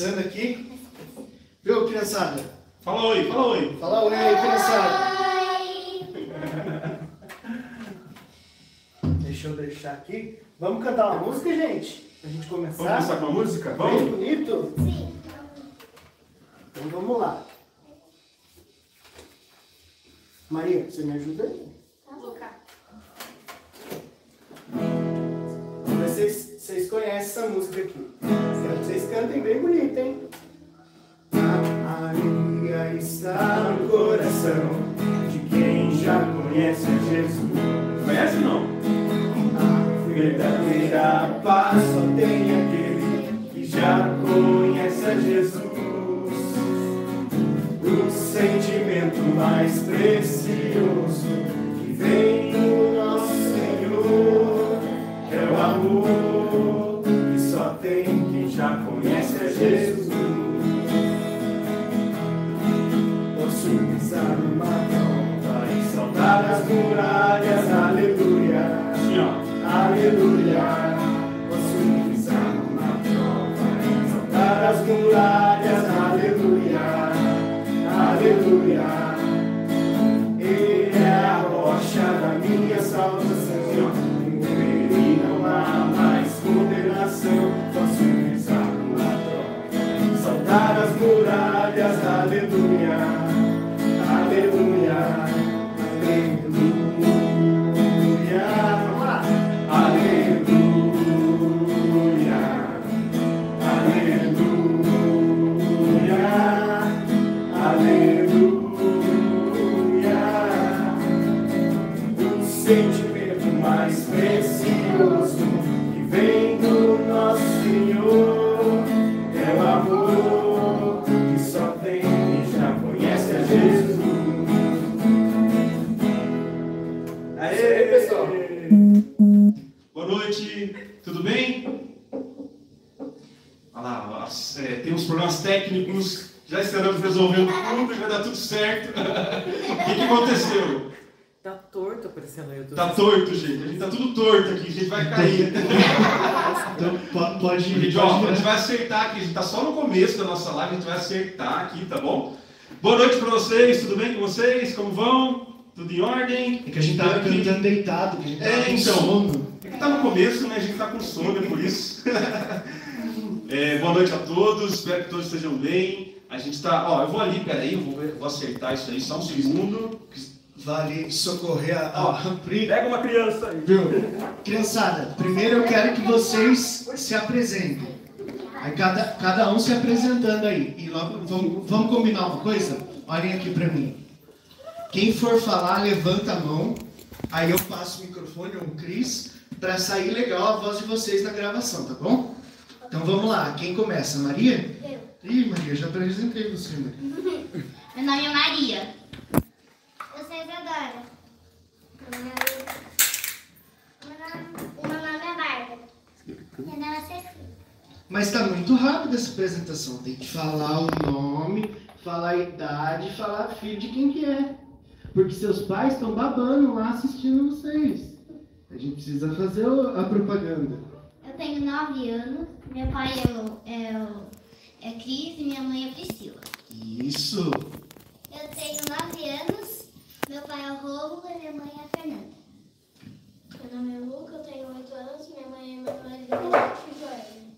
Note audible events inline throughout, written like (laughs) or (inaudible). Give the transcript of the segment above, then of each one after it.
Começando aqui. Viu, criançada? Fala oi, fala oi. Fala oi criançada. Deixa eu deixar aqui. Vamos cantar uma música, gente? Pra gente começar? Vamos começar com a música? Bem Vamos? bonito? Sim. Então vamos lá. Maria, você me ajuda aí? Luca. Vocês, vocês conhecem essa música aqui. Quero que vocês cantem bem bonito, hein? A alegria está no coração de quem já conhece Jesus. Conhece ou não? A verdadeira paz só tem aquele que já conhece a Jesus. O sentimento mais precioso que vem amor que só tem quem já conhece a Jesus. Posso pisar numa tromba e saltar as muralhas, aleluia. Gente, ó, a gente vai acertar aqui, a gente tá só no começo da nossa live, a gente vai acertar aqui, tá bom? Boa noite pra vocês, tudo bem com vocês? Como vão? Tudo em ordem? É que a gente tava Aqui- cantando deitado, que a gente tava É, com então. sono. É que tá no começo, né? A gente tá com sono, é por isso. (laughs) É, boa noite a todos, espero que todos estejam bem. A gente tá. Ó, eu vou ali, peraí, eu vou, vou acertar isso aí, só um segundo. Vale socorrer a, a Pri. Pega uma criança aí. Viu? Criançada, primeiro eu quero que vocês se apresentem. Aí cada, cada um se apresentando aí. E logo vamos, vamos combinar uma coisa? Olhem aqui pra mim. Quem for falar, levanta a mão. Aí eu passo o microfone ou o Cris pra sair legal a voz de vocês na gravação, tá bom? Então vamos lá. Quem começa? Maria? Eu. Ih, Maria, já apresentei você, Maria. (laughs) Meu nome é Maria. Eu sou Isadora. Meu nome é... Meu nome, o meu nome é Bárbara. Meu nome é Cecília. Mas tá muito rápido essa apresentação. Tem que falar o nome, falar a idade falar filho de quem que é. Porque seus pais estão babando lá assistindo vocês. A gente precisa fazer a propaganda. Eu tenho 9 anos. Meu pai é, é, é Cris e minha mãe é Priscila. Isso. Eu tenho 9 anos. Meu pai é o Rômulo e minha mãe é a Fernanda. Meu nome é Luca, eu tenho 8 anos. Minha mãe é Manuela e Joelma.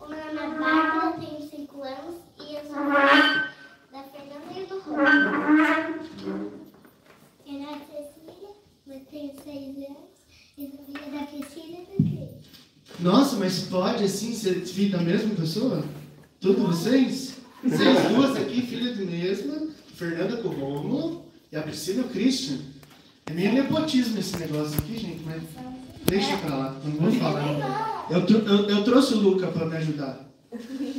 O meu nome é Bárbara, eu tenho 5 anos. E eu sou mãe da Fernanda e do Rômulo. Meu nome é Cecília, eu tenho 6 anos. E sou filha da Cristina e do Cris. Nossa, mas pode assim ser filho da mesma pessoa? Todos vocês? Vocês duas aqui, filha de mesma, Fernanda com o Rômulo e a Priscila Christian. É meio nepotismo esse negócio aqui, gente, mas deixa pra lá, não vou falar. Eu, eu, eu trouxe o Luca pra me ajudar.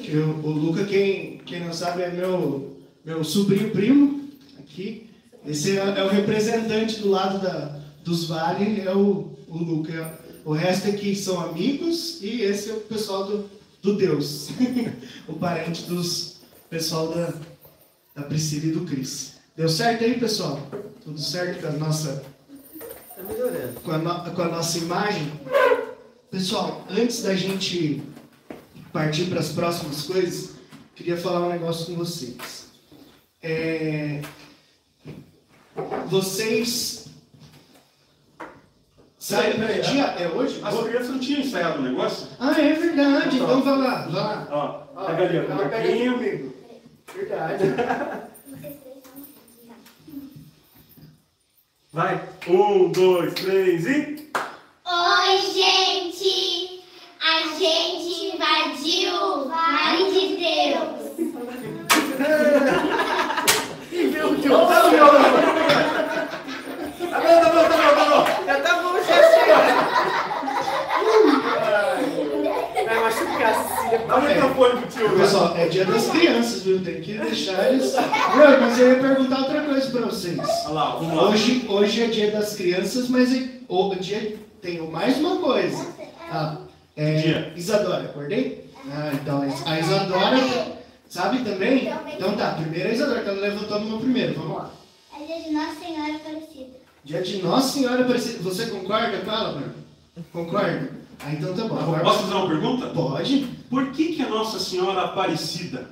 Eu- o Luca, quem, quem não sabe, é meu, meu sobrinho primo aqui. Esse é, é o representante do lado da, dos vales, é o, o Luca. O resto aqui são amigos e esse é o pessoal do, do Deus. (laughs) o parente dos pessoal da, da Priscila e do Cris. Deu certo aí, pessoal? Tudo certo com a nossa Tá melhorando. com a, no- com a nossa imagem. Pessoal, antes da gente partir para as próximas coisas, queria falar um negócio com vocês. É, vocês. Sabe, Peraí, dia é hoje? As crianças não tinham ensaiado o negócio? Ah, é verdade. Então vai lá, vai lá. Ó, pega ali, ó, Ela pega aqui comigo. Verdade. São. Vai. Um, dois, três e. Oi, gente! A gente invadiu o Vale de Deus. E viu que eu Tá no meu, tá bom, tá bom, tá bom, tá bom. Já tá bom, já chega. Cecília. Dá o microfone pro tio, né? Pessoal, é dia das crianças, viu? Tem que deixar eles. Não, mas eu ia perguntar outra coisa para vocês. Olha lá, vamos lá. Hoje, hoje é dia das crianças, mas é- o dia tem mais uma coisa. Ah, é, Dia. Isadora, acordei? Ah, então a Isadora sabe também? Então tá, primeiro a Isadora, que ela levantou no meu primeiro, vamos lá. É dia de Nossa Senhora Aparecida. Dia de Nossa Senhora Aparecida. Você concorda com ela, Bruno? Concorda? Ah, então tá bom. Agora- Posso fazer uma pergunta? Pode? Por que, que a Nossa Senhora Aparecida?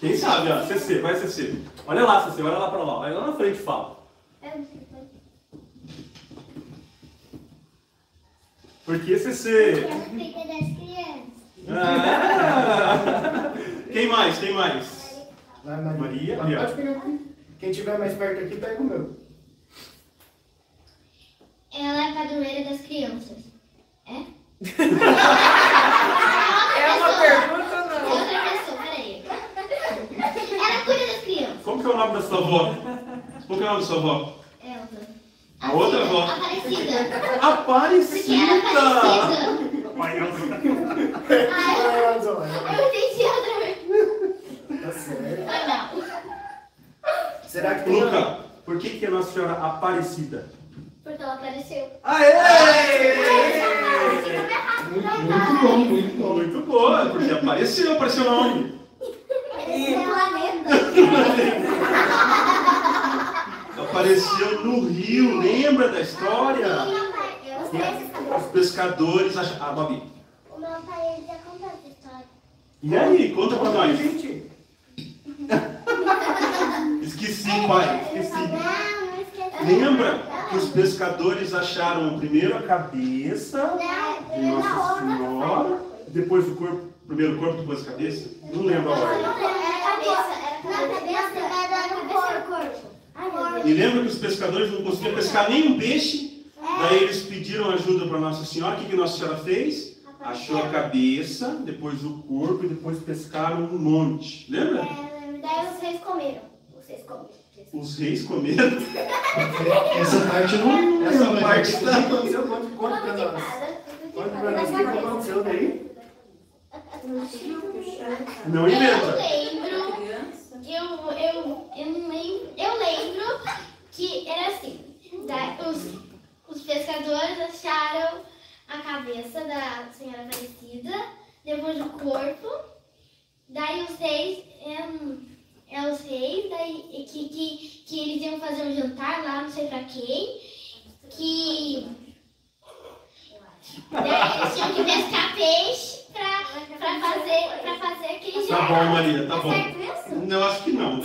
Quem sabe, ó, CC, vai CC. Olha lá, CC, olha lá pra lá. Olha lá na frente e fala. Eu não sei qual- Por que CC? Ela cuida das crianças. Ah! (laughs) Quem mais? Quem mais? Vai, Maria, aqui. Quem tiver mais perto aqui, pega o meu. Ela é padroeira das crianças. É? (laughs) É uma pergunta ou não? Outra pessoa, peraí. Ela cuida das crianças. Como que é o nome da sua avó? Como que é o nome da sua avó? Elza. A outra avó? Aparecida. Porque Aparecida! ela é parecida. Pai, Elza. Ai, eu entendi outra vez. Tá certo. Ah, não. Será que tem Luca, por que, que a Nossa Senhora Aparecida? Porque ela apareceu. Aê! Muito, muito bom, muito bom. Muito boa, porque apareceu, apareceu na onde? (laughs) Apareceu no rio, lembra da história? Os pescadores acharam. Ah, Babi. O meu pai já contou essa história. E aí, conta pra nós. Gente, Esqueci, pai, (laughs) esqueci. Não, não esqueci. Lembra que os pescadores acharam primeiro a cabeça de Não, Nossa Senhora, depois o corpo, primeiro o corpo, depois a cabeça? Não lembro agora. Era a cabeça. Era a cabeça. Era a cabeça do corpo. Ai, meu Deus. E lembra que os pescadores não conseguiam pescar nenhum peixe? Daí eles pediram ajuda para Nossa Senhora. O que, que Nossa Senhora fez? Achou a cabeça, depois o corpo e depois pescaram um monte. Lembra? É, Daí reis comeram. Reis comeram. Os reis comeram. (laughs) essa parte eu não. Essa parte o que tá- aconteceu? Conta, conta pra nós. Conta pra nós o que aconteceu daí. Não Eu inventa. lembro, eu, eu, eu não lembro, eu lembro que era assim, da- os, os pescadores acharam a cabeça da senhora Aparecida, depois o corpo, daí os reis, é, é os reis, daí que, que, que eles iam fazer um jantar lá, não sei pra quem, que daí eles tinham que pescar peixe pra, pra, fazer, pra fazer aquele Tá jantar. bom, Maria, tá bom. certo isso? Não, acho que não.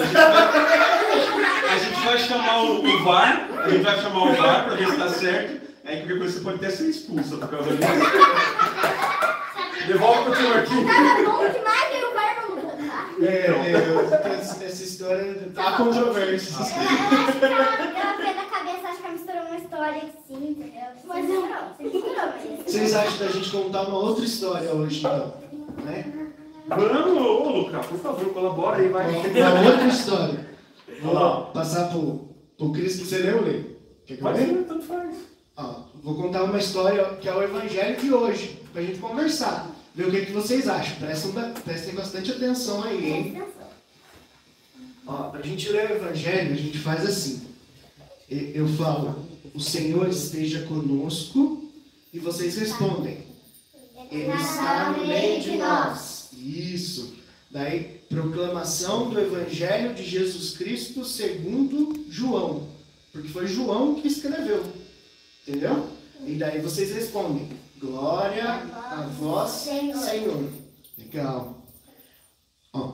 A gente vai, chamar o, o VAR, a gente vai chamar o VAR para ver se tá certo. Aí qualquer coisa você pode até ser expulsa por causa disso. Devolve pro tio Marquinhos. Tava bom demais e o pai não tá? É, é, essa, história há controvérsias. Ela, ela, acho que ela, ela fez na cabeça, acho que ela misturou uma história assim, entendeu? Mas não, você misturou, mas... Vocês acham da gente contar uma outra história hoje, então? Né? Vamos, ô Luca, por favor, colabora aí, vai. Uma outra história. Olha lá. Passar pro, pro Cristo. Você leu, Lê? Quer que eu Pode leia? tanto faz. Ó, vou contar uma história que é o evangelho de hoje, pra gente conversar. Ver o que, que vocês acham. Prestem, prestem bastante atenção aí, hein? Ó, pra gente ler o evangelho, a gente faz assim. Eu falo, o Senhor esteja conosco, e vocês respondem. Ele está no meio de nós. Isso. Daí, proclamação do Evangelho de Jesus Cristo segundo João. Porque foi João que escreveu. Entendeu? E daí vocês respondem: Glória a vós, Senhor. Legal. Ó,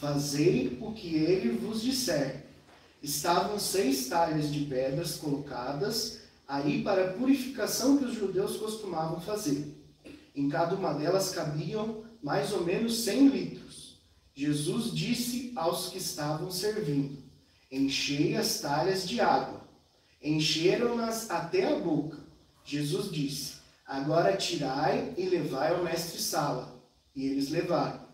Fazei o que ele vos disser. Estavam seis talhas de pedras colocadas aí para a purificação que os judeus costumavam fazer. Em cada uma delas cabiam mais ou menos cem litros. Jesus disse aos que estavam servindo: Enchei as talhas de água. Encheram-nas até a boca. Jesus disse: Agora tirai e levai ao mestre-sala. E eles levaram.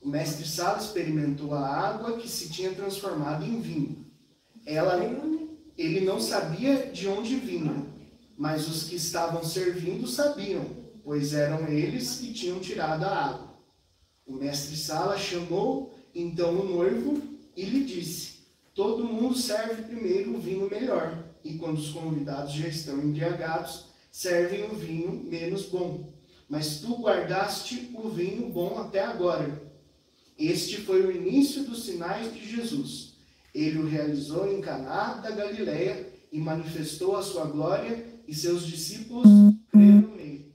O mestre-sala experimentou a água que se tinha transformado em vinho. Ela, ele não sabia de onde vinha, mas os que estavam servindo sabiam, pois eram eles que tinham tirado a água. O mestre-sala chamou então o noivo e lhe disse: Todo mundo serve primeiro o vinho melhor, e quando os convidados já estão embriagados, servem o vinho menos bom. Mas tu guardaste o vinho bom até agora. Este foi o início dos sinais de Jesus. Ele o realizou em Caná da Galileia e manifestou a sua glória, e seus discípulos creram nele.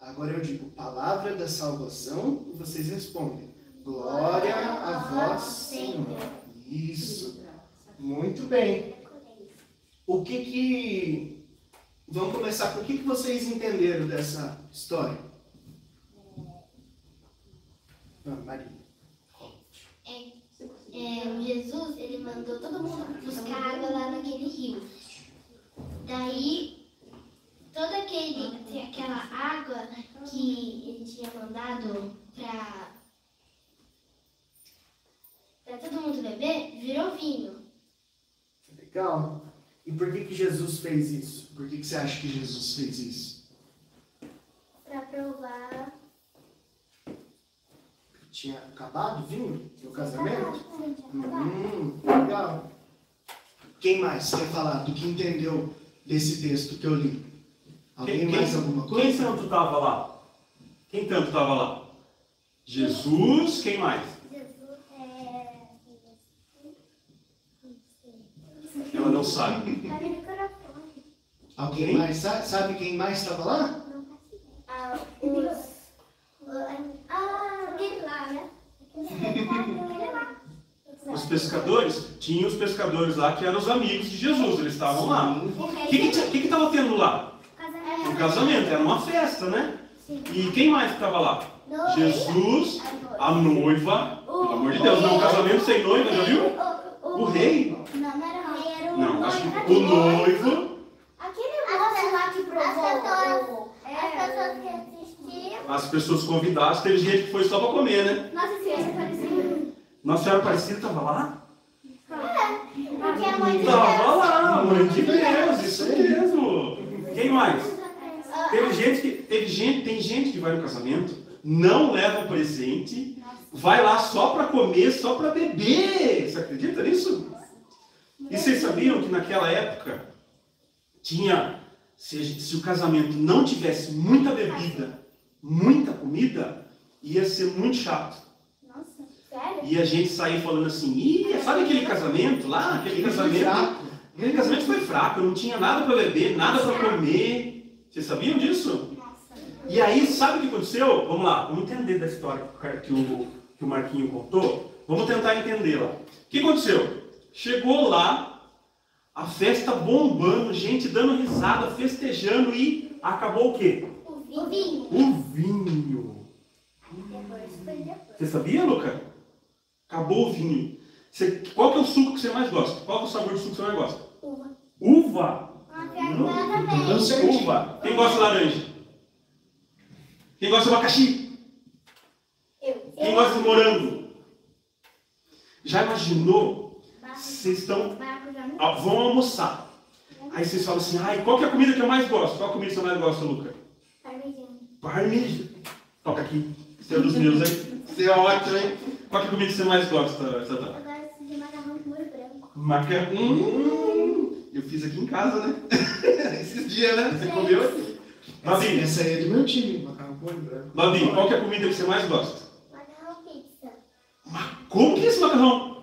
Agora eu digo, palavra da salvação, e vocês respondem, glória a vós, Senhor. Isso. Muito bem. O que que... Vamos começar. Por que que vocês entenderam dessa história? Ah, Maria. É, Jesus, ele mandou todo mundo buscar água lá naquele rio. Daí, toda aquele, aquela água que ele tinha mandado pra, pra todo mundo beber, virou vinho. Legal. E por que que Jesus fez isso? Por que que você acha que Jesus fez isso? Pra provar. Tinha acabado o vinho no casamento? Hum, legal. Quem mais quer falar do que entendeu desse texto que eu li? Alguém mais alguma Quem coisa? tanto estava lá? Quem tanto estava lá? Jesus, quem mais? Jesus é. Ela não sabe. Tá no microfone. Alguém Quem? mais sabe? Sabe quem mais estava lá? Ah, os. Os pescadores, tinha os pescadores lá que eram os amigos de Jesus, eles estavam lá. O que que que estava tendo lá? Um casamento, era uma festa, né? E quem mais estava lá? Jesus, a noiva, pelo amor de Deus, não, um casamento sem noiva, já viu? O rei? Não, não era o rei, era o Não, acho que o noivo, Aquele moço lá que provou. As pessoas que. As pessoas convidadas, teve gente que foi só para comer, né? Nossa Senhora Aparecida. Nossa Senhora Aparecida estava lá? Porque a mãe de Estava Deus. lá, mãe de Deus, isso mesmo. Quem mais? Teve gente que, teve gente, tem gente que vai no casamento, não leva o presente, vai lá só para comer, só para beber. Você acredita nisso? E vocês sabiam que naquela época tinha, se, se o casamento não tivesse muita bebida, muita comida, ia ser muito chato. Nossa, sério? E a gente saía falando assim, Ih, sabe aquele casamento lá? Aquele casamento. Aquele casamento foi fraco, não tinha nada para beber, nada para comer. Vocês sabiam disso? Nossa. E aí, sabe o que aconteceu? Vamos lá, vamos entender da história que o, que o Marquinho contou. Vamos tentar entender lá. O que aconteceu? Chegou lá, a festa bombando, gente dando risada, festejando e acabou o quê? O vinho. O vinho. Depois foi depois. Você sabia, Luca? Acabou o vinho. Você- qual que é o suco que você mais gosta? Qual é o sabor do suco que você mais gosta? Uva. Uva. Pergunta também. Não sei. Uva. Quem gosta de laranja? Quem gosta de abacaxi? Eu. Quem gosta de morango? Já imaginou? Vocês estão ah, vão almoçar. Aí vocês falam assim, ai, qual que é a comida que eu mais gosto? Qual a comida que você mais gosta, Luca? Parmegiana. Toca aqui. Você é dos meus, hein? Você é ótimo, hein? Qual que é a comida que você mais gosta, Satã? Eu gosto de macarrão com molho branco. Macarrão. Hum, eu fiz aqui em casa, né? (laughs) Esses dias, né? Você comeu. Babi, Essa aí é do meu time, macarrão com molho branco. Babi, qual que é a comida que você mais gosta? Macarrão pizza. Como que é esse macarrão?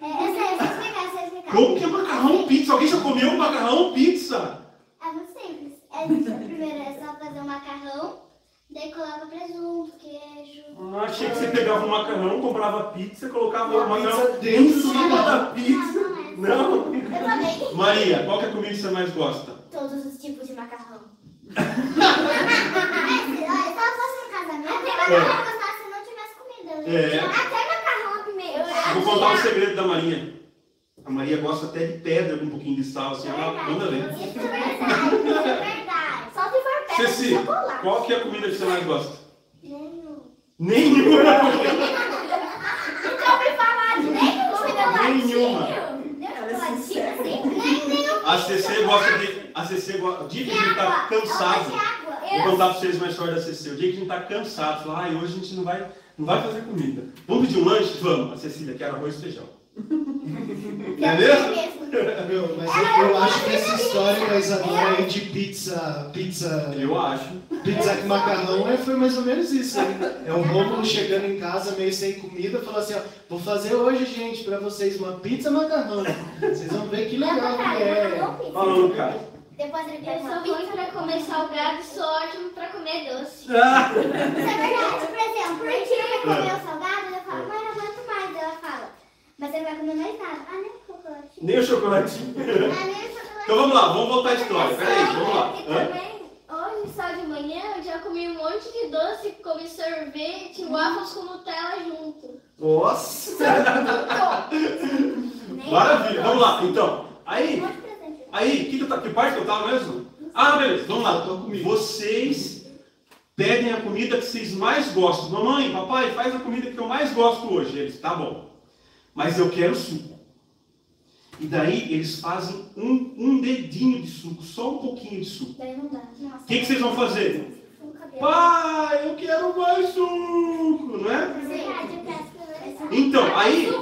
É, essa aí, vocês pegaram, vocês pegaram. Como que é macarrão pizza? Alguém já comeu macarrão pizza? É muito simples. É, primeiro é só fazer um macarrão, daí coloca presunto, queijo. Ah, achei que você pegava um macarrão, comprava pizza, colocava o macarrão dentro em cima da pizza. Não. Eu também. Maria, qual que é a comida que você mais gosta? Todos os tipos de macarrão. (laughs) Olha, se ela fosse um casamento, até macarrão eu gostava se não tivesse comida. É. Até macarrão primeiro. Vou contar um segredo da Maria. A Maria gosta até de pedra com um pouquinho de sal, assim, ela manda ver. Isso é verdade, isso é verdade. Só se for Ceci, chocolate. qual que é a comida que você mais gosta? Nenhum. Nenhuma! (laughs) Nunca ouvi falar de chocolatinho. Nenhuma. Nem chocolatinho assim? Nem nenhum. A CC gosta de. A CC gosta. O dia que a gente tá cansado. Vou contar pra vocês uma história da CC. O dia que a gente tá cansado, fala, ai, hoje a gente não vai, não vai fazer comida. Vamos pedir um lanche? Vamos. A Cecília quer arroz e feijão. Mesmo. Meu, mas eu, eu acho que essa história da Isadora aí de pizza, pizza, Eu acho. pizza com macarrão é, foi mais ou menos isso. Hein? É o Rômulo chegando em casa meio sem comida, falou assim, ó, vou fazer hoje, gente, pra vocês uma pizza macarrão. Vocês vão ver que legal que é. Fala, Lucas. Depois ele Eu sou ruim pra comer salgado e sou ótimo pra comer doce. Ah! Isso é verdade. Por exemplo, o tio vai comer o salgado, eu falo, mãe, não aguento mais. Ela fala, mas você não vai comer mais nada. Ah, nem o chocolate. Nem o chocolatinho. Ah, nem o chocolate. Então vamos lá, vamos voltar à história. Peraí, vamos lá. E também, hoje, só de manhã, eu já comi um monte de doce, comi sorvete, waffles com Nutella junto. Nossa! (laughs) Maravilha, vamos lá. Então, aí, aí, que, que, eu ta- que parte que eu tava mesmo? Ah, beleza, vamos lá. Vocês pedem a comida que vocês mais gostam. Mamãe, papai, faz a comida que eu mais gosto hoje. Eles, tá bom. Mas eu quero suco. E daí eles fazem um, um dedinho de suco, só um pouquinho de suco. Daí não dá. O que, que vocês vão fazer? Cabelo. Pai, eu quero mais suco, não é? Você. Então, aí,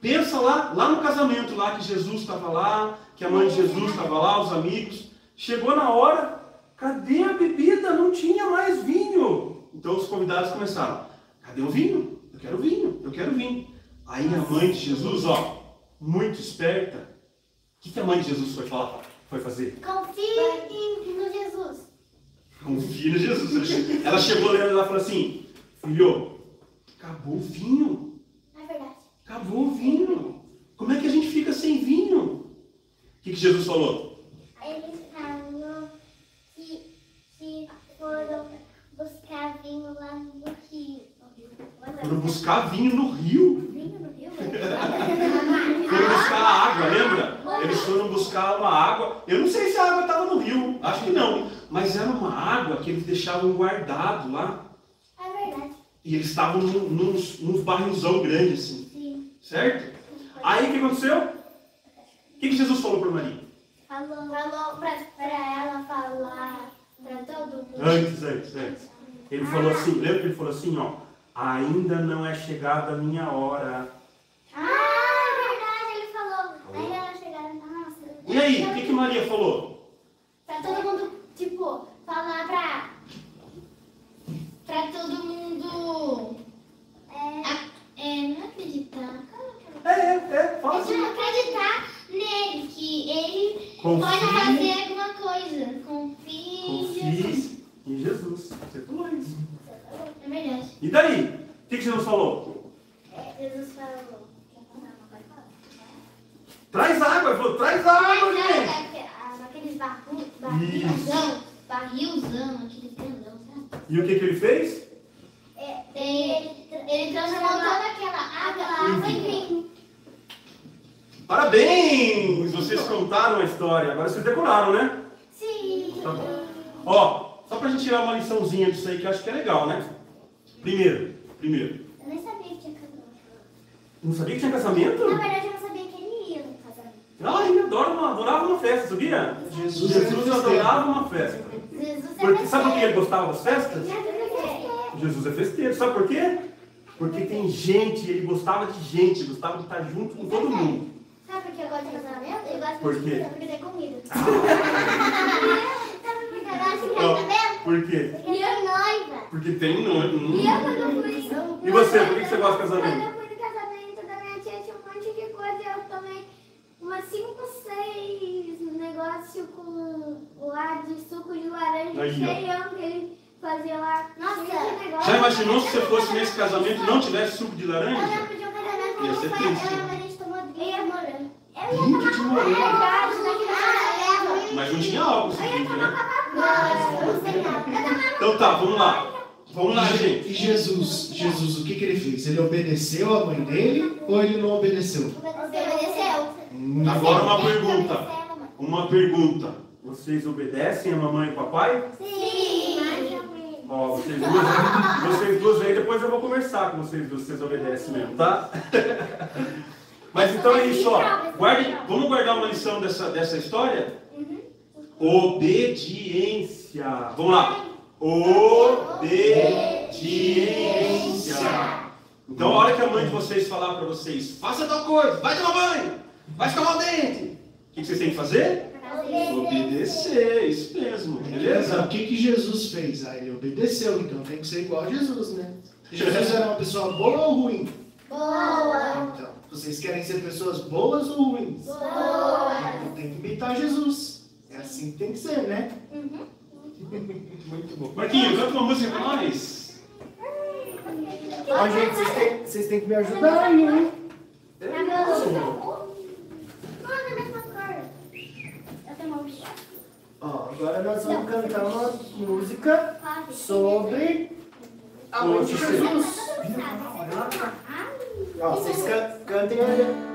pensa lá, lá no casamento, lá que Jesus estava lá, que a mãe de Jesus estava lá, os amigos. Chegou na hora, cadê a bebida? Não tinha mais vinho. Então os convidados começaram, cadê o vinho? Eu quero vinho, eu quero vinho. Aí a mãe de Jesus, ó, muito esperta, o que, que a mãe de Jesus foi falar? Foi fazer? Confie no Jesus. Confia em Jesus. Ela chegou lá e ela falou assim, filho, acabou o vinho. É verdade. Acabou o vinho. Como é que a gente fica sem vinho? O que, que Jesus falou? Eles falam que, que foram buscar vinho lá no rio. Foram buscar vinho no rio. (laughs) Foram buscar água, lembra? Eles foram buscar uma água. Eu não sei se a água estava no rio. Acho que não. Mas era uma água que eles deixavam guardado lá. É verdade. E eles estavam num, nos nos barrilzão grande assim. Sim. Certo? Aí o que aconteceu? O que, que Jesus falou para Maria? Falou, falou pra ela falar pra todo mundo. Antes, antes, antes. Ele falou assim, lembra que ele falou assim, ó. Ainda não é chegada a minha hora. Ah, é verdade, ele falou. Aí ela chegaram, nossa. E aí, o que, que Maria falou? Pra todo mundo, tipo, falar pra. Pra todo mundo É, é, não acreditar. É, é, é, fala assim. eu acreditar nele, que ele Confie. pode fazer alguma coisa. Confie em Jesus. Confie em Jesus. Você falou isso. É verdade. E daí? O que, que Jesus falou? é, Jesus falou. Não, não pode falar. Traz água. Ele falou, traz água, gente. é, ah, aqueles barru, barrilzão, barrilzão, aquele grandão, sabe? E o que, que ele fez? É, Ele, ele transformou toda aquela água, água em vinho. Parabéns! Vocês contaram a história. Agora vocês decoraram, né? Sim. Tá bom. Ó, só pra gente tirar uma liçãozinha disso aí que eu acho que é legal, né? Primeiro, primeiro. Eu nem sabia que tinha casamento. Não sabia que tinha casamento? Na verdade, eu não ele uma adorava, adorava uma festa, sabia? Jesus é Jesus adorava uma festa. Jesus é Porque, sabe por que ele gostava das festas? Jesus é festeiro. Sabe por quê? Porque tem gente, ele gostava de gente, gostava de estar junto com todo mundo. Sabe por que eu gosto de casamento? Eu gosto Por de quê? comida, porque tem comida. Sabe por que eu gosto de casamento? por quê? Porque é noiva. Porque tem noivo. E eu quando fui... E você, por que você gosta de Quando casamento? eu fui no casamento da minha tia, tinha um monte de coisa. Eu tomei umas 5, 6 negócios com lá de suco de laranja Aí, ó. cheião que ele fazia lá. Nossa, negócio. Já imaginou se você fosse nesse casamento e não tivesse suco de Eu laranja? lembro de um casamento Ia que ser triste. eu lembro drink. Eu ia Drink de morango. Mas não tinha álcool esse drink, né? Não, não sei nada. Eu tomava Então tá, vamos lá. Vamos lá, gente. E Jesus, Jesus, o que, que ele fez? Ele obedeceu a mãe dele ou ele não obedeceu? Obedeceu. Hum, Agora uma pergunta. Uma pergunta. Vocês obedecem a mamãe e papai? Sim. Ó, vocês duas, vocês duas aí, depois eu vou conversar com vocês duas, vocês obedecem mesmo, tá? (laughs) Mas então é isso, ó. Guarde, vamos guardar uma lição dessa, dessa história? Obediência. Vamos lá. Obediência. Então, a hora que a mãe de vocês falar para vocês, faça tal coisa, vai tomar banho, vai escovar o dente. O que vocês têm que fazer? Obedecer, isso mesmo, O beleza? que, que Jesus fez? Ah, ele obedeceu, então tem que ser igual a Jesus, né? Jesus era uma pessoa boa ou ruim? Boa. Então, vocês querem ser pessoas boas ou ruins? Boa. Então tem que imitar Jesus. É assim que tem que ser, né? Muito bom. Marquinhos, canta uma música pra nós. Ó, gente, vocês têm, vocês têm que me ajudar aí, hein? Ó, agora nós vamos cantar uma música sobre de Jesus. Ó, vocês can- cantem aí.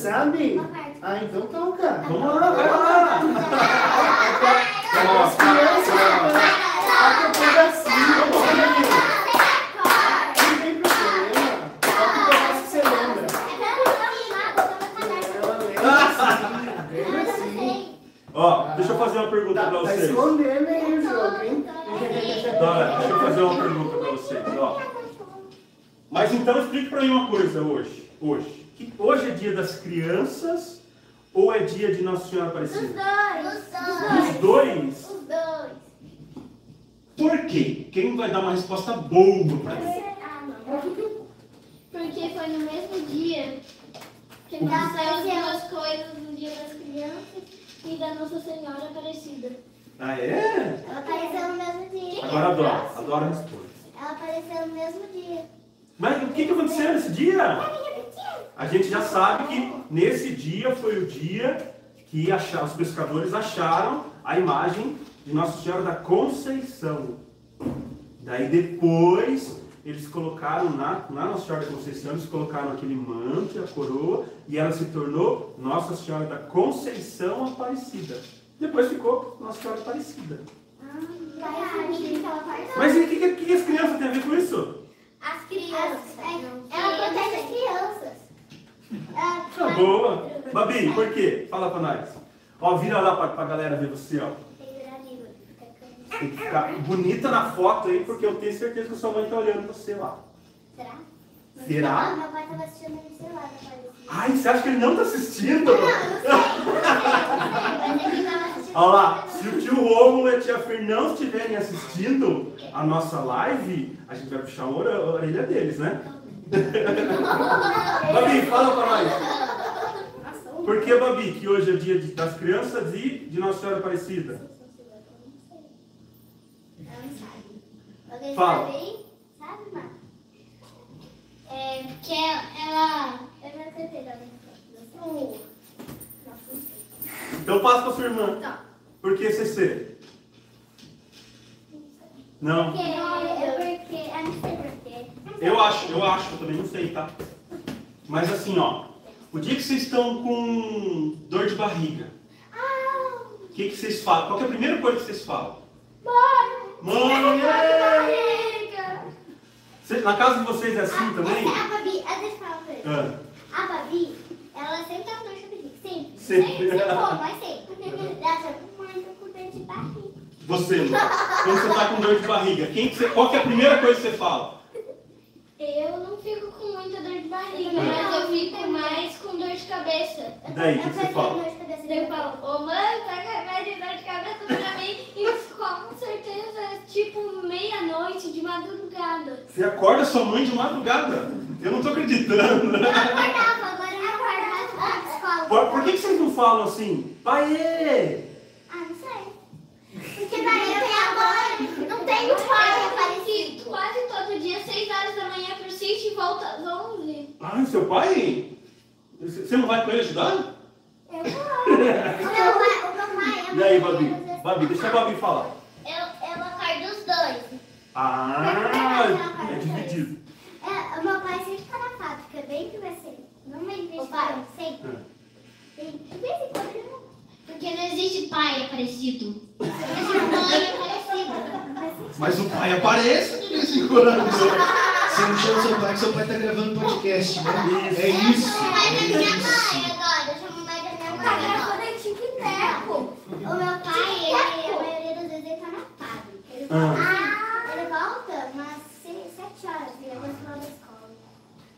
Sabe? Ah, então toca. Vamos lá, vai lá. As crianças, toca um pedacinho. Não tem problema. Toca um pedaço que você lembra. Ela lembra sim. Lembra sim. Ó, deixa eu fazer uma pergunta Tá, pra tá vocês. escondendo aí o jogo, hein? Dora, deixa eu fazer uma pergunta pra vocês, ó. Mas então explique pra mim uma coisa hoje. Hoje. Que hoje é dia das crianças ou é dia de Nossa Senhora Os Aparecida? dois. Os dois? Os dois. Por quê? Quem vai dar uma resposta boa pra isso? Ah, não. Porque foi no mesmo dia que Tá, nasceu as apareceu. duas coisas do Dia das Crianças e da Nossa Senhora Aparecida. Ah, é? Ela apareceu no mesmo dia. Agora adoro, adoro a resposta. Ela apareceu no mesmo dia. Mas o que, que aconteceu nesse dia? A gente já sabe que nesse dia foi o dia que acha- os pescadores acharam a imagem de Nossa Senhora da Conceição. Daí depois eles colocaram na, na Nossa Senhora da Conceição, eles colocaram aquele manto e a coroa e ela se tornou Nossa Senhora da Conceição Aparecida. Depois ficou Nossa Senhora Aparecida. Mas e o que, que, que as crianças têm a ver com isso? As crianças. Ela protege as crianças. Ela- Tá boa. Babi, por quê? Fala pra nós. Ó, vira lá pra, pra galera ver você, ó. Tem que virar língua. Fica com- Tem que ficar bonita na foto aí, porque eu tenho certeza que a sua mãe tá olhando você lá. Será? Será? Não, meu pai tava assistindo celular, não aparecia. Ai, você acha que ele não tá assistindo? Não, eu não sei. Mas que tava assistindo. Olha lá, se o tio Rômulo e a tia Fer não estiverem assistindo a nossa live, a gente vai puxar a ore- a orelha deles, né? (laughs) Babi, fala pra nós. Por que, Babi, que hoje é dia de- das crianças e de Nossa Senhora Aparecida? Não Fala. sabe aí? É, porque ela. Eu já tentei dar uma o- Então passa pra sua irmã. Tá. Por que CC? Não. Porque, eu, porque, eu não sei porquê. Eu acho, eu acho, eu também não sei, tá? Mas assim, ó. O dia que vocês estão com dor de barriga, Ah, o que, que vocês falam? Qual que é a primeira coisa que vocês falam? mano! Mãe! é! Na casa de vocês é assim também? Essa, a Babi, ah, deixa eu falar uma coisa. Ah, A Babi, ela sempre tá com dor de barriga. Sempre. Sempre. Sempre, sempre, mas sempre. Ela tô com dor de barriga. você, Lu, quando você tá com dor de barriga, quem que você, qual que é a primeira coisa que você fala? Eu não fico com muita dor de barriga, mas eu fico mais com dor de cabeça. Daí, o que Eu que você fala? eu falo, ô mãe, pega remédio de dor de cabeça pra mim. E com certeza, tipo, meia-noite de madrugada. Você acorda sua mãe de madrugada? Eu não tô acreditando. Eu acordava, agora eu não acordo mais pra escola. Por, por que, que vocês não falam assim? Pai! Ah, não sei. Porque daí eu tenho agora, não tenho pai aparecido. Quase todo dia, 6 horas da manhã pro sítio e volta às 11. Ah, seu pai? Você não vai com ele ajudar? Eu vou. O meu pai, o meu pai é E aí, Babi? Babi, deixa a Babi falar. Eu, eu acordo os dois. Ah, é dividido. É, o meu pai sempre tá na fábrica, bem que vai ser. Não me deixa. O pai? Sempre. É. De vez em quando ele não. Porque não existe pai aparecido. Existe mãe aparecida. Mas o pai aparece de vez em quando. Você não chama seu pai que seu pai tá gravando podcast, né? É isso. É minha isso. mãe agora, eu chamo mais da minha mãe. Tá é. O meu pai, ele, a maioria volta, Ah. ele volta umas se- sete horas, ele vai final da escola.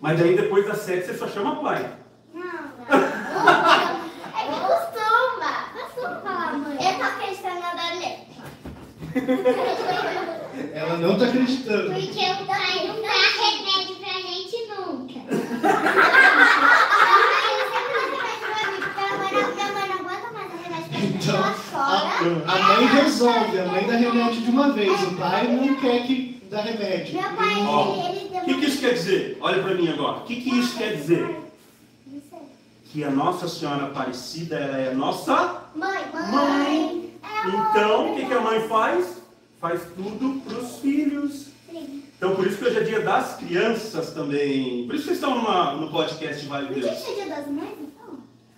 Mas daí depois das sete você só chama pai. Não, não. (laughs) É que costuma. Costuma falar mãe. Eu tô acreditando na Dani. (laughs) Ela não tá acreditando. Porque o pai não dá remédio pra gente nunca. (laughs) Minha mãe não aguenta mais o remédio pra gente. Então, a, a mãe resolve, a mãe dá remédio de uma vez. O pai não quer que dá remédio. Meu pai, Ó, O que, que isso quer dizer? Olha pra mim agora. O que, que isso quer dizer? Que a Nossa Senhora Aparecida ela é a nossa Mãe, mãe. É Então, o que, que a mãe faz? Faz tudo pros filhos. Sim. Então, por isso que hoje é dia das crianças também. Por isso que vocês estão numa- no podcast Vale Deus. tinha dia das mães?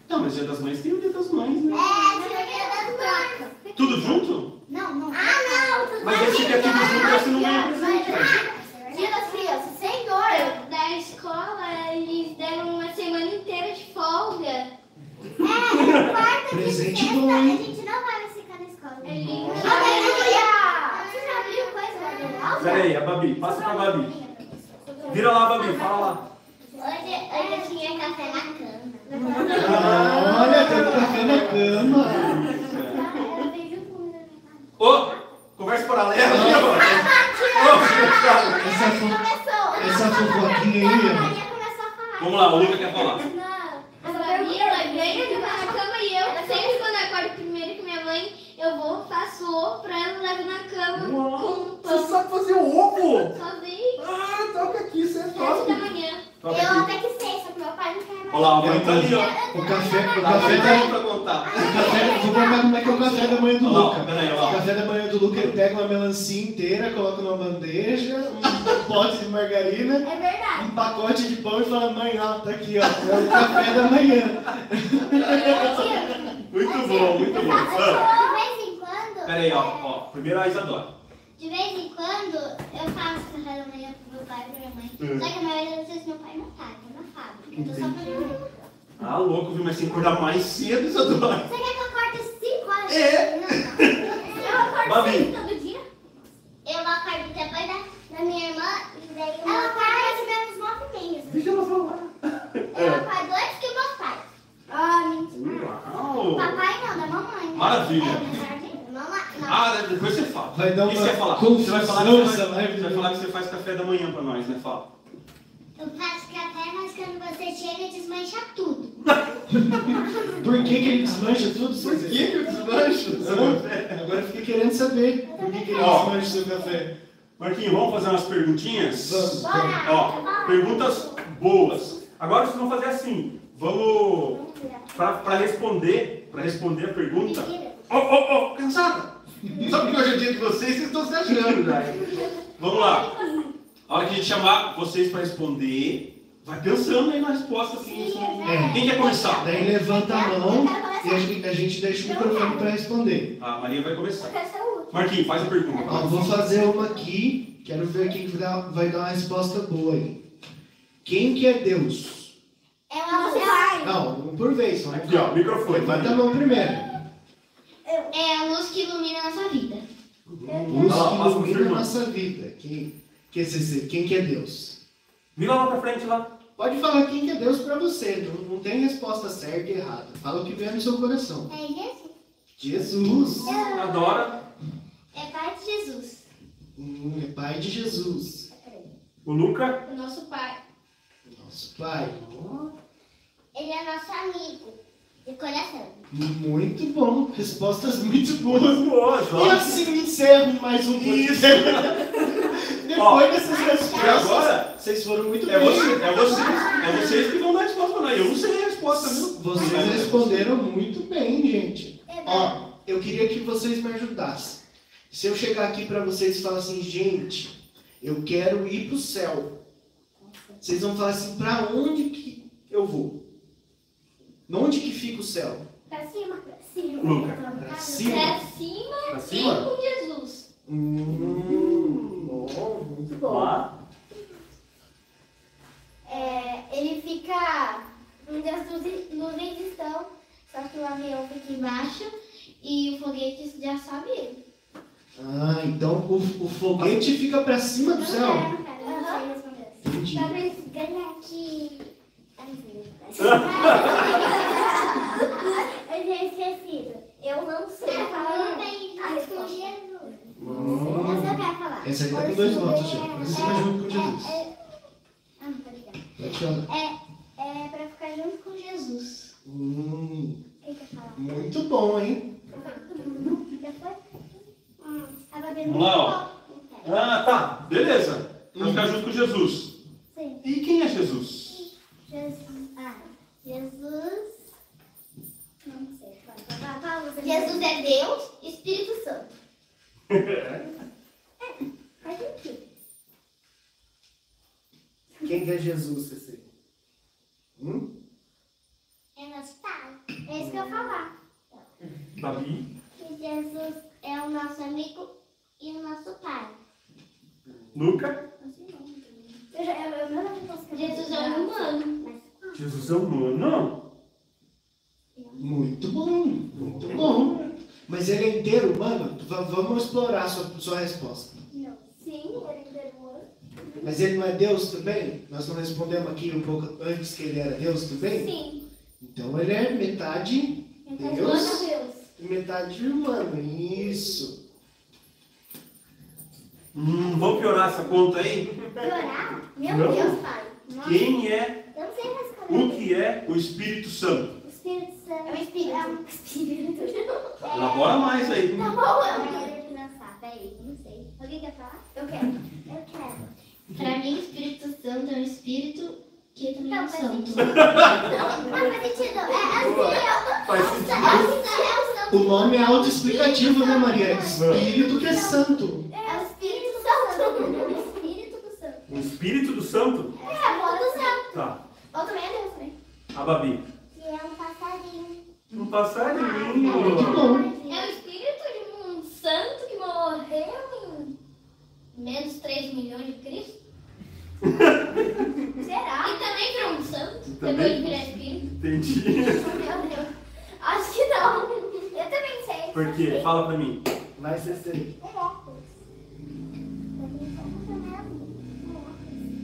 Não, mas dia das mães tem o dia das mães, né? É, tinha dia das mães. Tudo junto? Não, não. Ah, não. Tudo Mas aí se quer tudo junto, você não ganha presente. né? Dia das crianças, senhor. Da escola, eles deram uma semana inteira de folga. É, quarta, Presente sexta, bom, a gente não vai ficar na escola. Ele- Aleluia! Você já abriu coisa? Pera aí, a Babi. Passa pra Babi. Vira lá, Babi. Fala lá. Hoje, hoje eu tinha café na cama. Ah, olha, tem café na cama. Ô, conversa paralela aqui desgraçado. Essa, fo Começou. essa fofoquinha A aí, ó. Maria começou a falar. Vamos lá, o Luca quer falar. A Babi, ela ganha de na cama e eu, sempre quando eu acordo primeiro que minha mãe, eu vou, faço ovo pra ela, levo na cama com Uau, pão Você sabe fazer ovo? sozinho, Ah, toca aqui, isso é top. da manhã. Toca Eu aqui. até que sei, só que meu pai não quer mais. Olha lá, a mãe tá ali, ó. O café, o Tá café bem da, pra contar. o café, vou contar como é que é o café da manhã do Luca. aí, O café da manhã do Luca, ele pega uma melancia inteira, coloca numa bandeja, um pote de margarina, É verdade. um pacote de pão e fala, mãe, ó, tá aqui, ó, é o café da manhã. Muito bom, muito bom. Eu Ah, faço de vez em quando. Pera aí, ó. é, ó. Primeiro a Isadora. De vez em quando eu faço café da manhã pro meu pai e pra minha mãe. Hum. Só que a maioria das vezes meu pai não tá, tá na fábrica. Então só pra minha mãe. Ah, louco, viu? Mas tem que acordar mais cedo, Isadora. Você quer que eu acorde às 5 horas? É. Eu acordo Babi. sempre todo dia. Eu acordo depois da, da minha irmã e daí eu Ela acorda mais ou menos 9 e meia. Deixa ela falar. Eu acordo antes que meus pais. Ah, mentira. Uau. Papai não, da mamãe. né? Maravilha. É, mamãe, não. Ah, depois você fala. Vai dar O que uma você vai falar? confusão Você vai falar, que você, vai, live, você vai falar que você faz café da manhã pra nós, né? Fala. Eu faço café, mas quando você chega, desmancha tudo. (laughs) Por que, que ele desmancha tudo? Por que que eu desmancho seu Hã? café? Agora eu fiquei querendo saber por que, que ele desmancha seu café. Marquinhos, vamos fazer umas perguntinhas? Vamos. Bora! Ó, perguntas boas. Agora vocês vão fazer assim. Vamos para responder, para responder a pergunta. Mentira. Ô, ô, ô, cansada. Sabe que hoje é dia de vocês, vocês estão se achando já. Vamos lá. A hora que a gente chamar vocês para responder, vai pensando aí na resposta assim. É. Quem quer começar? Daí levanta a mão e a gente, a gente deixa o microfone para responder. A Maria vai começar. Marquinhos, faz a pergunta. Ó, vou fazer uma aqui, quero ver quem que dá- vai dar uma resposta boa aí. Quem que é Deus? É o nosso pai. Não, um por vez. Aqui, ó, microfone. Levanta a mão primeiro. É a luz que ilumina a nossa vida. Luz Fala, que passa pro ilumina a nossa vida. Quem, que é esse- quem que é Deus? Vira lá pra frente lá. Pode falar quem que é Deus para você. Não, não tem resposta certa e errada. Fala o que vier no seu coração. É Jesus. Jesus. Adora. É pai de Jesus. Hum, é pai de Jesus. O Luca. O nosso pai. Nosso pai. Ele é nosso amigo. De coração. Muito bom. Respostas muito boas. Boas, E assim encerro mais um Isso. (laughs) Depois dessas E respostas, agora, vocês foram muito é, bem. você, é, vocês, é vocês que vão dar a resposta pra nós. Eu não sei a resposta, viu? Vocês responderam muito bem, gente. É Ó, eu queria que vocês me ajudassem. Se eu chegar aqui pra vocês e falar assim, gente, eu quero ir pro céu. Vocês vão falar assim, pra onde que eu vou? Onde que fica o céu? Pra cima, pra cima. Luca. Pra cima? Pra cima Pra e cima? com Jesus. Hum, bom, muito bom. Lá. É, ele fica onde as luzes, nuvens estão, só que o avião fica embaixo e o foguete já sobe ele. Ah, então o, o foguete fica pra cima do céu. Não quero, não. Entendi. Talvez ganhar aqui. Ai, meu Eu não sei falar. Jesus. Hum. Eu quero falar. Essa aí tá com dois votos já. Pra cima junto com Jesus. É, é, ah, tá ligado. Pode falar. É, é pra ficar junto com Jesus. Hum, Quem quer falar? muito bom, hein? Vamos lá, ó. Ah, tá. Beleza. Vai ficar junto com Jesus. Sim. E quem é Jesus? Jesus. Ah, Jesus. Não sei. Fala, fala, fala, você- Jesus é Deus e Espírito Santo. Faz sentido. Quem que é Jesus, Cecília? Hum? É nosso pai. É isso que eu falar. Davi. Que Jesus é o nosso amigo e o nosso pai. Luca. Eu, já- eu, eu não posso Jesus é um humano. Mas, Jesus é humano. Muito bom, muito bom. Mas ele é inteiro humano? Vamos explorar a sua, sua resposta. não. Sim, ele é humano. Mas ele não é Deus também? Nós não respondemos aqui um pouco antes que ele era Deus também? Sim. Então ele é metade Então, Deus Deus. e metade humano. Isso. Hum, vamos piorar essa conta aí? Piorar? Meu Não. Deus, pai. Nossa, Quem é, eu não sei o responder. que é o Espírito Santo? O Espírito Santo. É o Espírito. É um Espírito. (laughs) Elabora mais aí. Tá bom, eu quero pensar. Peraí, não sei. Alguém quer falar? Eu quero. Eu quero. Pra mim, o Espírito Santo é um espírito que também é Não, um faz santo. Não, faz sentido. É assim, Faz é o sentido. é o santo. O nome é autoexplicativo, né, Maria? É Espírito que é santo. É o Espírito Santo. É o Espírito do Santo. O Espírito do Santo? É, o Santo. Tá. Ou também é Deus, né? A Babi passarinho. É, tipo é o espírito de um santo que morreu em menos 3 milhões de Cristo? (laughs) Será? E também virou um santo? Também virou espírito? Entendi. (laughs) Meu Deus. Acho que não. Eu também sei. Por quê? Fala pra mim. Vai ser sei. É é hum?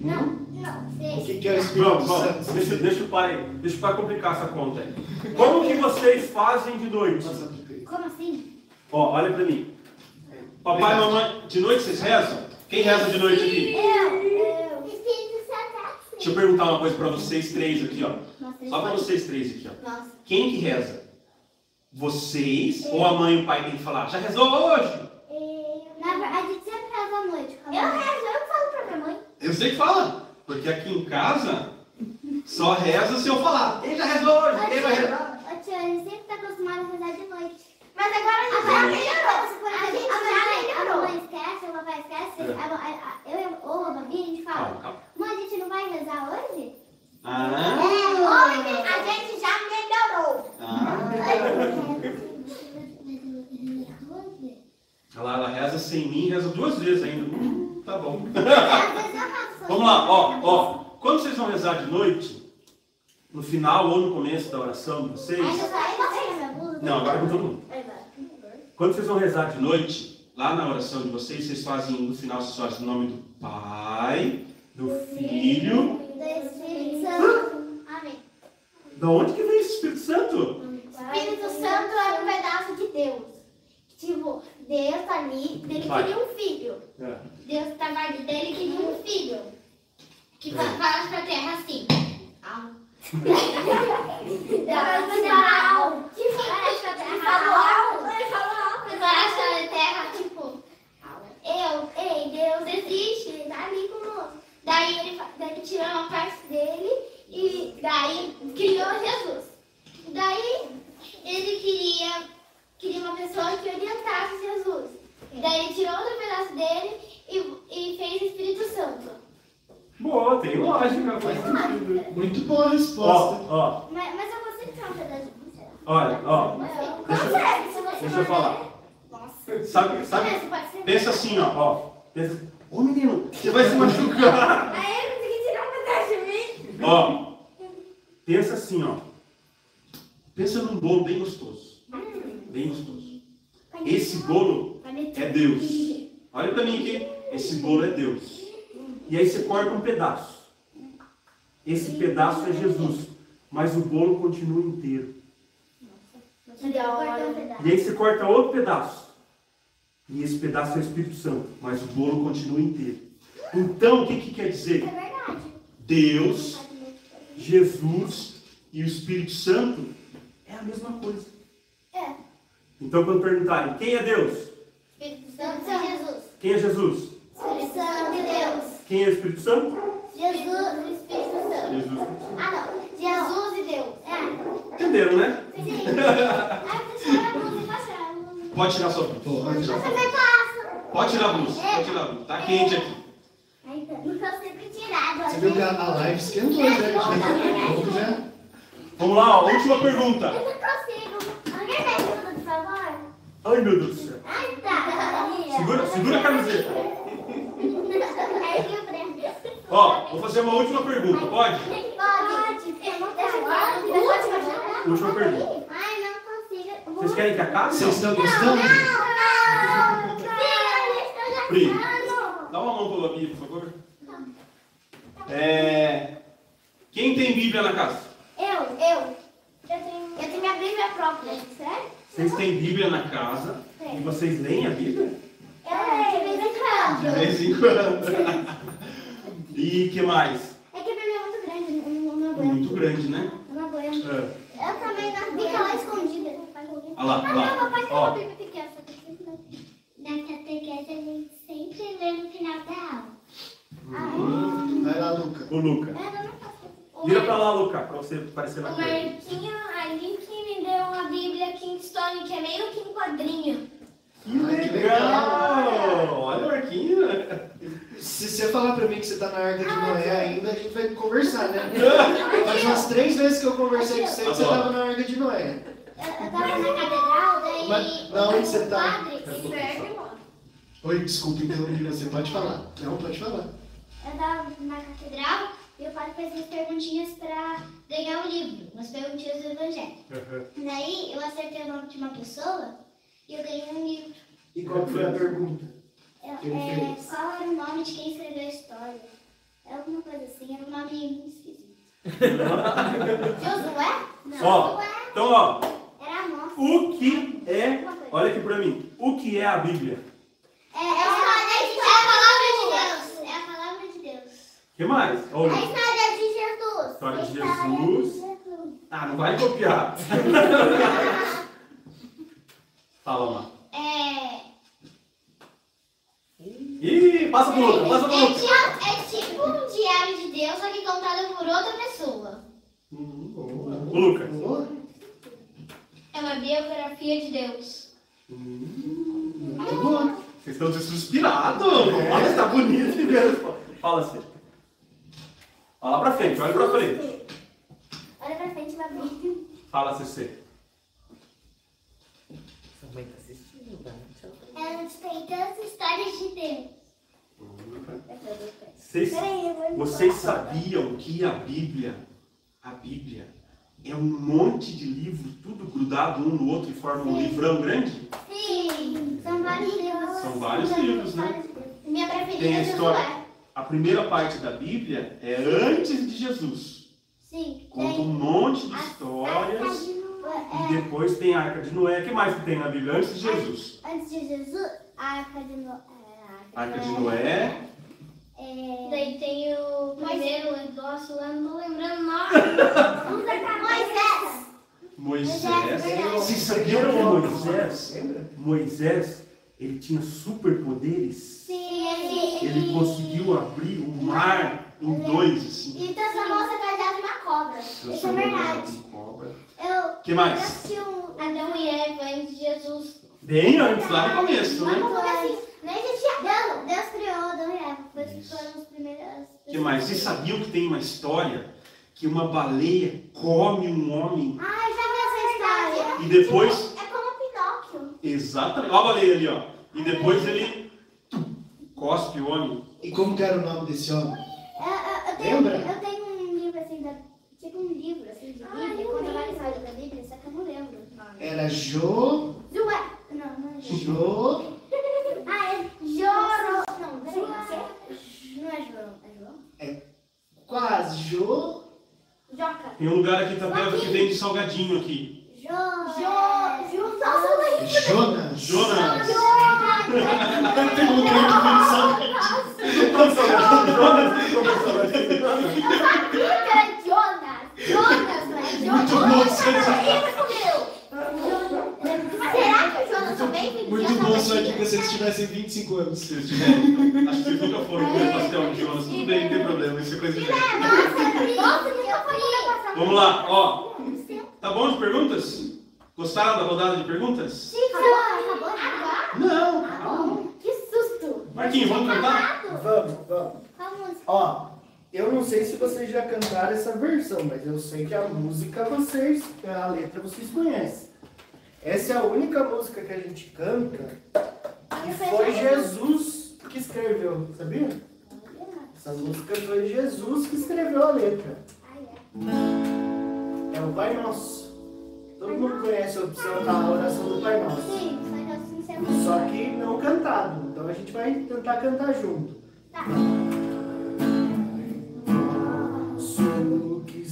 Não. O que, que é o Espírito. Santo? Deixa, deixa o pai, deixa o pai complicar essa conta aí. Como que vocês fazem de noite? Como assim? Ó, olha pra mim. Papai e mamãe, de noite vocês rezam? Quem reza de noite aqui? Eu, eu. Espírito Santo. Deixa eu perguntar uma coisa pra vocês três aqui, ó. Só pra vocês três aqui, ó. Nossa. Quem que reza? Vocês ou a mãe e o pai tem que falar? Já rezou hoje? Na verdade, a gente sempre reza à noite. Eu rezo, eu falo pra minha mãe. Eu sei que fala. Porque aqui em casa só reza se eu falar. Quem já rezou hoje? Quem vai rezar? Ô tia, a gente sempre tá acostumado a rezar de noite. Mas agora a gente já melhorou. A gente já melhorou. A mãe esquece, o papai esquece. a- a- a- Eu ou a Babi, a gente Calma, fala. calma. Mãe, a gente não vai rezar hoje? Ah, Hoje a gente já melhorou. ah. (laughs) Lá, ela reza sem mim, reza duas vezes ainda. Hum, tá bom. Vamos lá, ó, ó. Quando vocês vão rezar de noite, no final ou no começo da oração de vocês. Não, agora com todo mundo. Quando vocês vão rezar de noite, lá na oração de vocês, vocês fazem, no final, vocês fazem o nome do Pai, do Filho. Do Espírito Santo. Amém. Da onde que vem esse Espírito Santo? Espírito Santo é um pedaço de Deus. Tipo, Deus tá ali, ele queria um filho. É. Deus estava ali dele queria um filho. Que fa- falasse pra terra assim. Au. Deus falou au. Que falasse pra terra falou au. Ele falou au. Que falasse pra terra, tipo, eu, ei, Deus existe, ele tá ali conosco. Daí ele, daí ele tirou uma parte dele e daí criou Jesus. Daí ele queria, queria uma pessoa que orientasse Jesus. Daí ele tirou outro pedaço dele e, e fez Espírito Santo. Boa, tem lógica, faz sentido. Muito boa a Ó, resposta. ó, Mas, mas eu consigo tirar um pedaço de você. olha, ó. Se você Deixa eu falar. Nossa. Sabe, sabe? Pode ser. Pensa assim, ó, ó. Pensa. Ô menino, você vai se machucar. Aí eu consegui tirar um pedaço de mim. Ó, pensa assim, ó. Pensa num bolo bem gostoso. Bem gostoso. Esse bolo é Deus. Olha pra mim aqui. Esse bolo é Deus. E aí você corta um pedaço. Esse pedaço é Jesus. Mas o bolo continua inteiro. E aí você corta outro pedaço. E esse pedaço é o Espírito Santo. Mas o bolo continua inteiro. Então, o que, que quer dizer? É verdade. Deus, Jesus e o Espírito Santo é a mesma coisa. É. Então, quando perguntarem quem é Deus, Espírito Santo é Jesus. quem é Jesus, Espírito Santo de Deus. Quem é o Espírito Santo? Jesus e Espírito Santo. Jesus. Ah, não. Jesus e Deus. É. Entenderam, né? Sim. (laughs) Eu tirar a blusa e passar. Pode tirar sua blusa. Pode. Pode tirar a blusa. Pode tirar a blusa. Tá quente aqui. Tirado. Você viu que a live esquentou, né? Vamos já. Vamos lá, ó, última pergunta. Eu não consigo. Alguém me ajuda, por favor? Ai, meu Deus do céu. Ai, tá. Segura, segura a camiseta. (laughs) Ó, vou fazer uma última pergunta. Pode? Pode. Tenho Última. Pergunta. Ai, não consigo. Vocês querem que acabe? Vocês estão gostando? Não, não. Pri. Dá uma mão pro Babi, por favor. É... Quem tem Bíblia na casa? Eu, eu. Eu tenho, eu tenho minha Bíblia própria, sério? Vocês têm Bíblia na casa e vocês leem a Bíblia? Eu, de vez em quando. vez em quando. E que mais? É que a Bíblia é muito grande, eu não, aguento. Muito grande, né? Eu não aguento. É. Eu também não. Fica lá escondida. Olha lá, olha Ah, lá. não, papai tem uma Bíblia pequena. Na catequese a gente sempre lê no final da aula. Vai lá, Luca. O Luca. Vira pra lá, Luca, pra você aparecer na O. Marquinho ali que me deu uma Bíblia King Stone, que é meio que um quadrinho. Que legal! Olha o Marquinho. Se você falar pra mim que você tá na Arca de Noé ainda, a gente vai conversar, né? (laughs) Faz umas três vezes que eu conversei com você que você Adoro. tava na Arca de Noé. Eu, eu tava na catedral, daí. Mas da onde você tá? Inferno. Oi, desculpa interromper você. Pode falar. Não, pode falar. Eu tava na catedral e o padre fez umas perguntinhas pra ganhar o livro, umas perguntinhas do Evangelho. Daí eu acertei o nome de uma pessoa E eu ganhei um livro. E qual foi a pergunta? É, é, qual era o nome de quem escreveu a história? É alguma coisa assim, era um nome muito esquisito. (laughs) Josué? Não, Ó. Josué Então, ó, era a moça. o que é. Olha aqui pra mim. O que é a Bíblia? É, é, a palavra de Deus. É a palavra de Deus. O que mais? É a história de Jesus. História de Jesus. Ah, não vai copiar. (laughs) Fala lá. É, Ih, passa pro outro, passa pro é, outro. ti- é tipo um diário de Deus, só que contado por outra pessoa. Lucas. Boa. É uma biografia de Deus. Muito boa. Vocês estão inspirados. Olha, tá bonito mesmo. Fala assim. Olha lá pra frente, olha pra frente. Olha pra frente, vai. Fala, CC. Sua mãe tá assistindo, tá? Ela tem tantas histórias de Deus. Vocês, Peraí, eu vou vocês sabiam que a Bíblia, a Bíblia, é um monte de livro, tudo grudado um no outro e forma um livrão grande? Sim, são vários livros. São vários livros, né? Minha preferida Tem a é história. A primeira parte da Bíblia é antes de Jesus. Sim. Conta um monte de a- histórias. De Noé. E depois tem a Arca de Noé. O que mais que tem na Bíblia antes de Jesus? É, antes de Jesus, a Arca de Noé. Arca de Noé. É... Daí tem o primeiro negócio lá, não tô lembrando o nome. (laughs) Moisés. Moisés. Moisés. Vocês sabiam que Moisés. Moisés, ele tinha superpoderes? Sim, ele... Ele conseguiu abrir o mar em dois, assim. E transformou essa em uma cobra. Isso é verdade. Eu... Que mais? Um... Adão e Eva antes de Jesus. Bem antes, lá no começo, Não, né? porque assim, nem existia Deus. Deus criou Adão e Eva. Foi- Foram os primeiros... que mais? Vocês sabiam que tem uma história que uma baleia come um homem Ai, já vi essa história. e depois... É como Pinóquio. Exatamente. Olha a baleia ali, ó. E depois ele tum, cospe o homem. E como que era o nome desse homem? Eu, eu, eu tenho, Lembra? eu tenho um livro assim, da, tipo um livro assim de Bíblia, conta várias histórias da Bíblia, só que eu não lembro o nome. Era Jo. Joé. Não, não é. Jo. (laughs) Ah, é Joro. Não, peraí, não é João, é João? Quase. Jo. Joca. Tem um lugar aqui também que vende salgadinho aqui. Jo. Jo. Jo. Nossa, mãe. Jonas. Jonas. Tem um lugar que vende salgadinho. Era Jonas. Jonas, não é Jonas. Muito bom, Sérgio. Será que o Jonas também vendia Muito bom só salgadinho? que vocês tivessem 25 anos. Se eles tiverem. Acho que vocês nunca foram comer pastel de Jonas. Tudo bem, não tem problema. Isso é coisa de gente. Nossa, nunca foi passar. Vamos lá, ó. Tá bom de perguntas? Gostaram da rodada de perguntas? Sim, acabou, acabou. Não. Tá bom. Que susto. Marquinhos, vamos cantar? Vamos, vamos. Qual música? Ó, eu não sei se vocês já cantaram essa versão, mas eu sei que a música vocês, a letra vocês conhecem. Essa é a única música que a gente canta foi Jesus que escreveu, sabia? Essa música foi Jesus que escreveu a letra. É o Pai Nosso. Todo mundo conhece a opção da oração do Pai Nosso. Sim, só que não cantado. Então a gente vai tentar cantar junto. Tá. Nosso que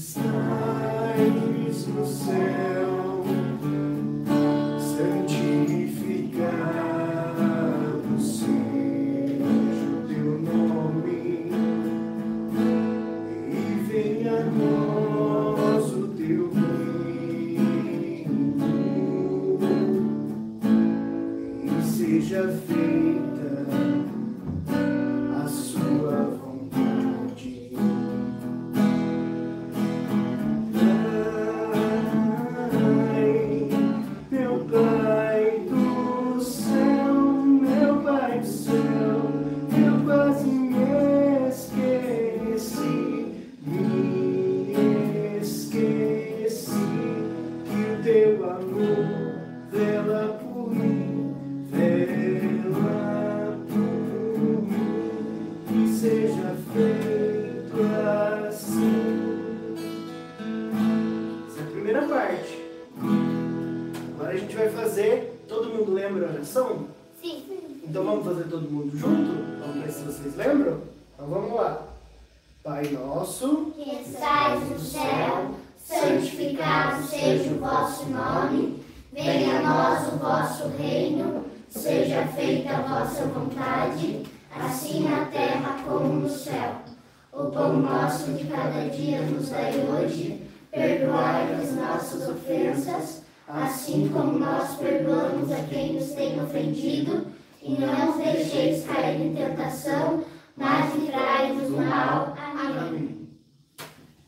nós perdoamos a quem nos tem ofendido. E não nos deixeis cair em tentação, mas livrai-nos do mal. Amém.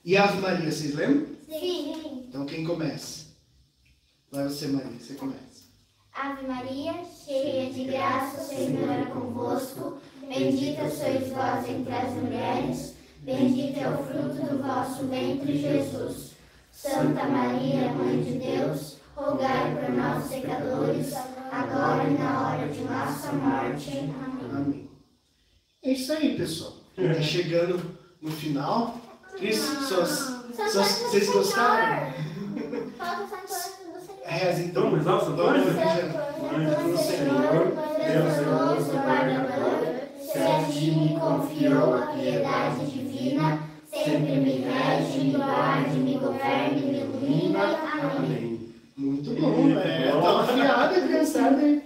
E Ave Maria, vocês lembram? Sim. Então quem começa? Vai você, Maria, você começa. Ave Maria, cheia de graça, o Senhor é convosco. Bendita sois vós entre as mulheres. Bendito é o fruto do vosso ventre, Jesus. Santa Maria, Mãe de Deus, rogai por nós, pecadores, agora e na hora de nossa morte. Amém. Amém. É isso aí, pessoal. Tá chegando no final. Cris, suas, suas, vocês gostaram? Reza então. O Santo Vamos Anjo? do Senhor, poderoso guardador, se a ti me confiou a piedade divina, sempre me rege, me guarde, me governe, me ilumina. Amém. Muito bom, é. Tá afiada, criançada, hein?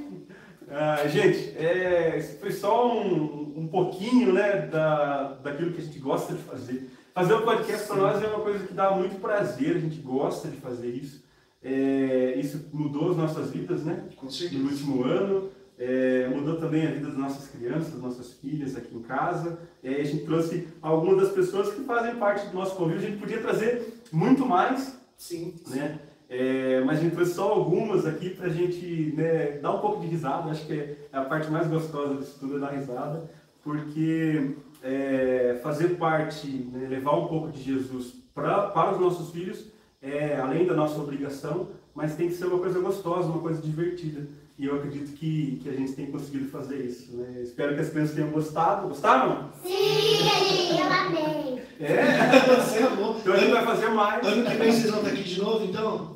Ah, gente, é, foi só um, um pouquinho né, da, daquilo que a gente gosta de fazer. Fazer o podcast para nós é uma coisa que dá muito prazer, a gente gosta de fazer isso. É, isso mudou as nossas vidas, né? Com no certeza. último ano. É, mudou também a vida das nossas crianças, das nossas filhas aqui em casa. É, a gente trouxe algumas das pessoas que fazem parte do nosso convívio. A gente podia trazer muito mais, Sim. né? É, mas a gente trouxe só algumas aqui para a gente né, dar um pouco de risada. Acho que é a parte mais gostosa disso tudo é dar risada, porque é, fazer parte, né, levar um pouco de Jesus pra, para os nossos filhos é além da nossa obrigação, mas tem que ser uma coisa gostosa, uma coisa divertida. E eu acredito que, que a gente tem conseguido fazer isso. Né? Espero que as crianças tenham gostado. Gostaram? Sim, eu amei. É? Você amou. Então a gente vai fazer mais. Ano que vem vocês vão estar aqui de novo, então?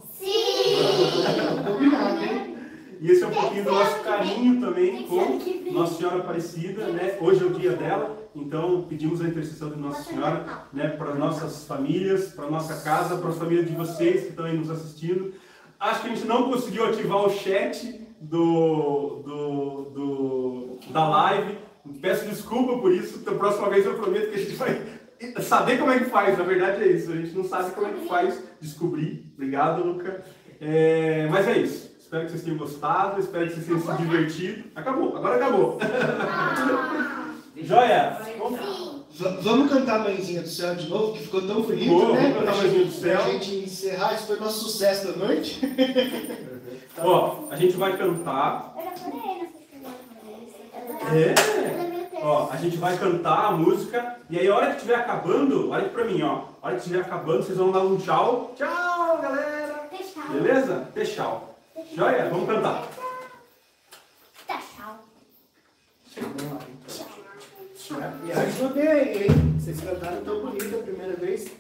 Combinado, hein? E esse é um pouquinho do nosso carinho também com Nossa Senhora Aparecida, né? Hoje é o dia dela, então pedimos a intercessão de Nossa Senhora, né, para nossas famílias, para nossa casa, para as famílias de vocês que estão aí nos assistindo. Acho que a gente não conseguiu ativar o chat do, do, do- da live. Peço desculpa por isso, da próxima vez eu prometo que a gente vai saber como é que faz. Na verdade é isso, a gente não sabe como é que faz descobrir. Obrigado, Luca. É, mas é isso. Espero que vocês tenham gostado, espero que vocês tenham se divertido. Acabou, agora acabou. Joia? Sim. V- vamos cantar Mãezinha do Céu de novo, que ficou tão bonito, Boa, né? vamos cantar Pra Mãezinha gente- do Céu. Pra gente encerrar, esse foi nosso sucesso da noite. (laughs) Ó, a gente vai cantar. É. Ó, a gente vai cantar a música e aí a hora que estiver acabando, olha aqui pra mim, ó. A hora que estiver acabando, vocês vão dar um tchau. Tchau, galera. Tchau. Beleza? Tchau. Joia? Vamos cantar. Tchau. Vamos lá, ajudem aí, hein? Vocês cantaram tão bonito a primeira vez.